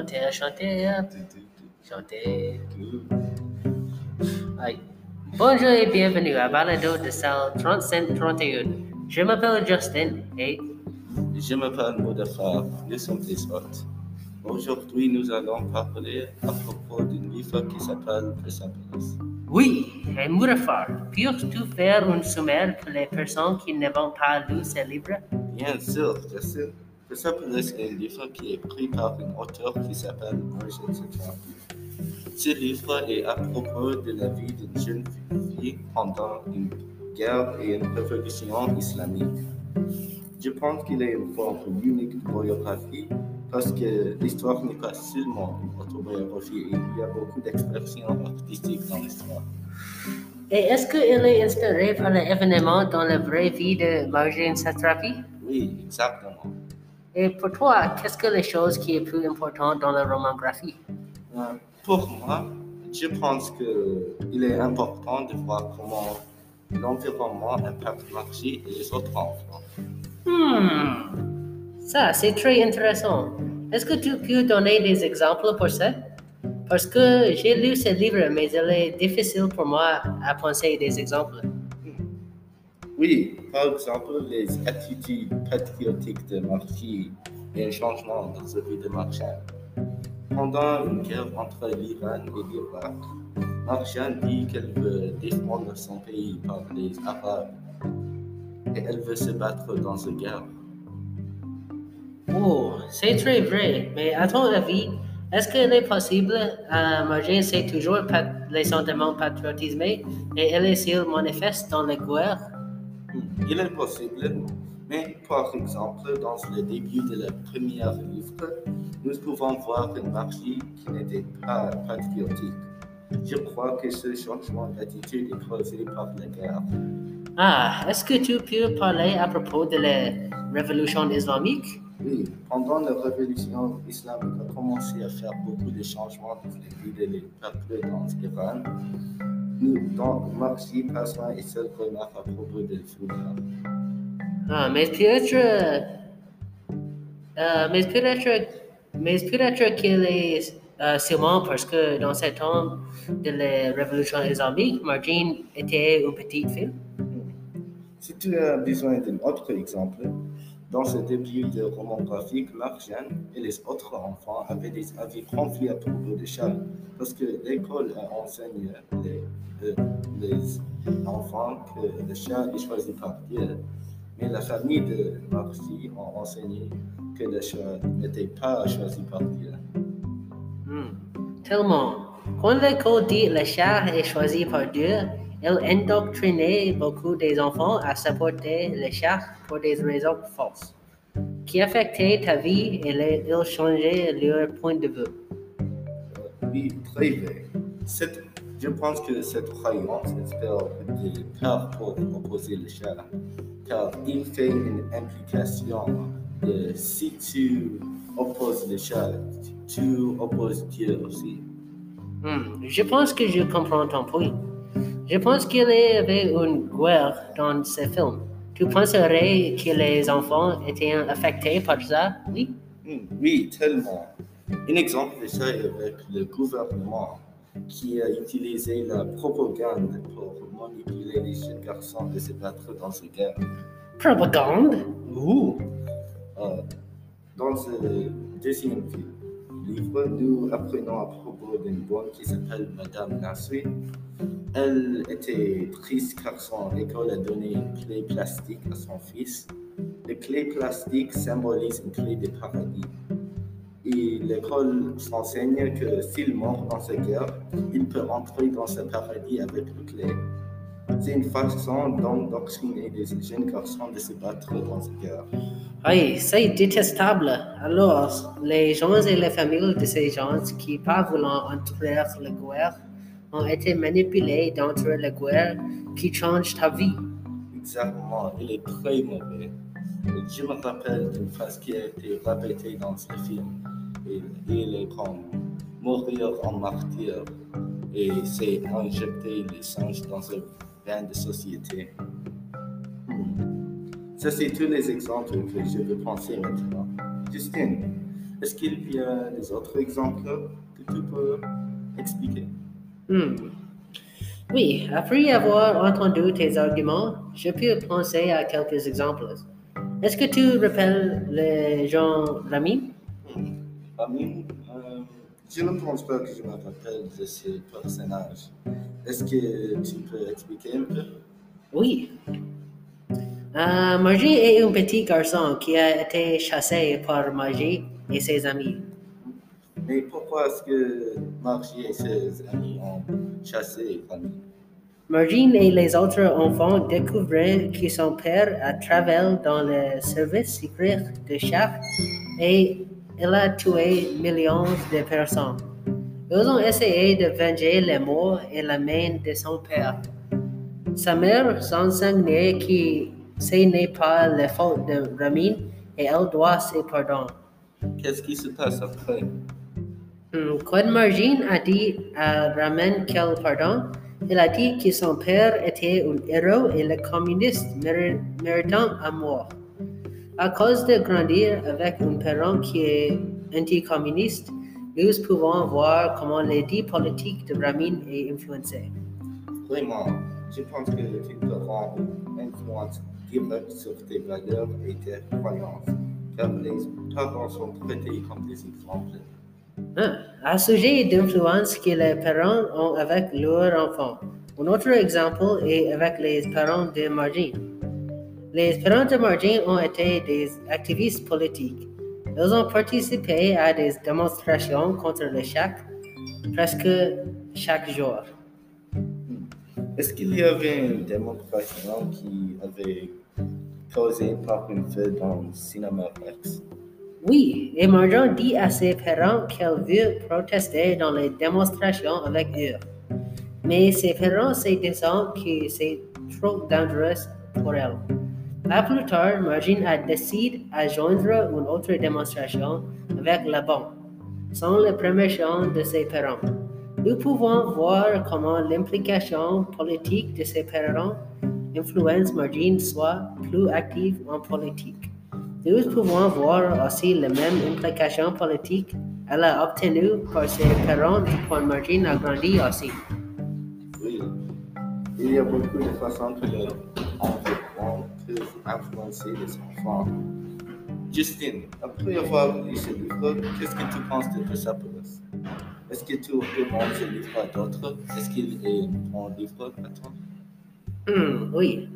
chanter, chanter, chanter. Aïe. Bonjour et bienvenue à Balado de salle 3531. Je m'appelle Justin et Je m'appelle Moudafar, nous sommes des hôtes. Aujourd'hui, nous allons parler à propos d'une livre qui s'appelle Persepolis. oui, et Mourafar, peux-tu faire un sommaire pour les personnes qui n'ont pas lu ce livre? Bien sûr, Justin. Persepolis est un livre qui est écrit par un auteur qui s'appelle Marjane Satrapi. Ce livre est à propos de la vie d'une jeune fille pendant une guerre et une révolution islamique. Je pense qu'il est une forme unique de biographie parce que l'histoire n'est pas seulement une autobiographie, il y a beaucoup d'expressions artistiques dans l'histoire. Et est-ce qu'elle est inspirée par les événements dans la vraie vie de Marjane Satrapi? Oui, exactement. Et pour toi, qu'est-ce que les choses qui est plus importante dans la romangraphie? Euh, Pour moi, je pense qu'il est important de voir comment l'environnement impacte Margie et les autres enfants. Hmm, ça c'est très intéressant. Est-ce que tu peux donner des exemples pour ça? Parce que j'ai lu ce livre, mais il est difficile pour moi à penser des exemples. Oui, par exemple, les attitudes patriotiques de Margie et un changement dans vie de Marchand. Pendant une guerre entre l'Iran et l'Irak, Marchand dit qu'elle veut défendre son pays par les Arabes et elle veut se battre dans cette guerre. Oh, c'est très vrai, mais à ton avis, est-ce qu'il est possible? À Marjane c'est toujours les sentiments patriotisés et elle est manifeste dans les guerres? Il est possible, mais par exemple, dans le début de la première livre, nous pouvons voir une Margie qui n'était pas patriotique. Je crois que ce changement d'attitude est causé par la guerre. Ah, est-ce que tu peux parler à propos de la révolution islamique? Oui, pendant la révolution islamique a commencé à faire beaucoup de changements dans vie des peuples dans l'Iran. Passons et seule remarque à propos de foulard. Ah, mais peut-être. euh, peut-être qu'il est euh, sûrement parce que dans ce temps de la révolution islamique, Marjane était une petite fille. Si tu as besoin d'un autre exemple, dans ce début de roman graphique, Marjane et les autres enfants avaient des avis conflits à propos de Charles, parce que l'école a enseigné les, euh, enfants que le chat est choisi par Dieu, mais la famille de Marcy a enseigné que le chat n'était pas choisi par Dieu. Hmm, Tellement. Quand l'école dit le chat est choisi par Dieu, elle indoctrinait beaucoup des enfants à supporter le chat pour des raisons fausses, qui affectaient ta vie et les- ils changeaient leur point de vue. Oui, très vrai. Cette- je pense que cette croyance inspire des peurs pour opposer le chat, car il fait une implication de si tu opposes le chat, tu opposes Dieu aussi. Hmm, Je pense que je comprends ton point. Je pense qu'il y avait une guerre dans ce film. Tu penserais que les enfants étaient affectés par ça? Oui. Hmm, Oui, tellement. Un exemple de ça est avec le gouvernement qui a utilisé la propagande pour manipuler les jeunes garçons de se battre dans cette guerre. Propagande? Ouh. Euh, dans le deuxième livre, nous apprenons à propos d'une bonne qui s'appelle Madame Nasri. Elle était triste car son école a donné une clé plastique à son fils. La clé plastique symbolise une clé de paradis. Et l'école s'enseigne que s'il meurt dans cette guerre, il peut entrer dans ce paradis avec la clé. C'est une façon d'endoctriner des jeunes garçons de se battre dans cette guerre. Oui, c'est détestable. Alors, les gens et les familles de ces gens qui pas voulant entrer la guerre ont été manipulés d'entrer la guerre qui change ta vie. Exactement, il est très mauvais. Je me rappelle d'une phrase qui a été répétée dans ce film. Il, il est comme mourir en martyr et c'est injecter les singes dans un bain de société. Hmm. Ça, c'est tous les exemples que je veux penser maintenant. Justine, Est-ce qu'il y a des autres exemples que tu peux expliquer? Hmm. Oui, après avoir entendu tes arguments, je peux penser à quelques exemples. Est-ce que tu rappelles les gens Rami? Amin, euh, je ne pense pas que je me rappelle de ce personnage. Est-ce que tu peux expliquer un peu? Oui. Euh, Margie est un petit garçon qui a été chassé par Margie et ses amis. Mais pourquoi est-ce que Margie et ses amis ont chassé Amin Margie et les autres enfants découvrirent que son père a travaillé dans le service secret de Shah et il a tué millions de personnes. Ils ont essayé de venger les morts et la main de son père. Sa mère s'enseignait que ce n'est pas la faute de Ramin et elle doit ses pardons. Qu'est-ce qui se passe après? Quand Margine a dit à Ramin qu'elle pardon, il a dit que son père était un héros et le communiste méri- méritant à mort. À cause de grandir avec un parent qui est anticommuniste, nous pouvons voir comment l'idée politique de Ramin est influencée. Vraiment, je pense que tu peux rendre une influence directe sur tes valeurs et tes croyances, car les parents sont traités comme des exemples. Hein, À sujet d'influence que les parents ont avec leurs enfants. Un autre exemple est avec les parents de Margine. Les parents de Margine ont été des activistes politiques. Ils ont participé à des démonstrations contre le chac presque chaque jour. Est-ce qu'il y avait une démonstration qui avait causé par une feu dans le cinéma Rex Oui, et Marjan dit à ses parents qu'elle veut protester dans les démonstrations avec eux. Mais ses parents se disent que c'est trop dangereux pour elle. Pas plus tard, Margine a décidé à joindre une autre démonstration avec la bombe, sans la permission de ses parents. Nous pouvons voir comment l'implication politique de ses parents influence Margine soit plus active en politique. Nous pouvons voir aussi la même implication politique elle a obtenue par ses parents quand Margine a grandi aussi. Oui, il y a beaucoup de façons que les environs peuvent influencer les enfants. Justine, après avoir lu ce livre, qu'est-ce que tu penses de Persepolis Est-ce que tu recommandes ce livre à d'autres? Est-ce qu'il est un livre à toi? Hmm, oui.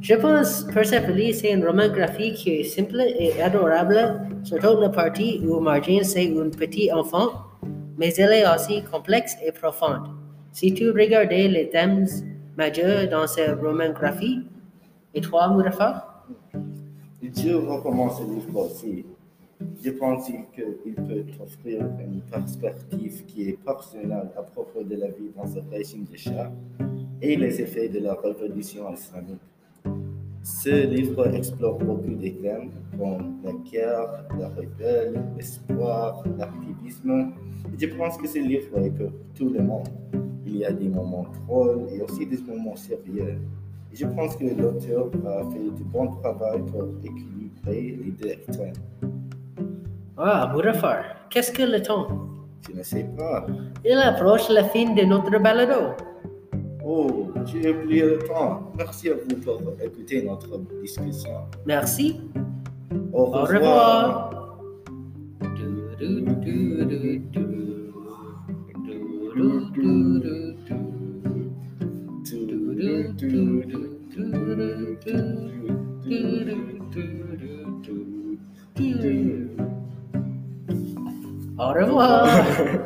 Je pense Persepolis c'est un roman graphique qui est simple et adorable, surtout la partie où Margine c'est un petit enfant, mais elle est aussi complexe et profonde. Si tu regardais les thèmes majeurs dans ce roman graphique, et toi, Mourafa? Je recommande ce livre aussi. Je pense qu'il peut offrir une perspective qui est personnelle à propos de la vie dans ce régime de chats et les effets de la révolution islamique. Ce livre explore beaucoup de thèmes comme la guerre, la rebelle, l'espoir, l'activisme. Je pense que ce livre est pour tout le monde. Il y a des moments drôles et aussi des moments sérieux. Je pense que l'auteur a fait du bon travail pour équilibrer les deux. Ah, Mourafa, qu'est-ce que le temps? Je ne sais pas. Il approche la fin de notre balado. Oh, j'ai oublié le temps. Merci à vous pour écouter notre discussion. Merci. Au Au revoir. revoir. Au revoir.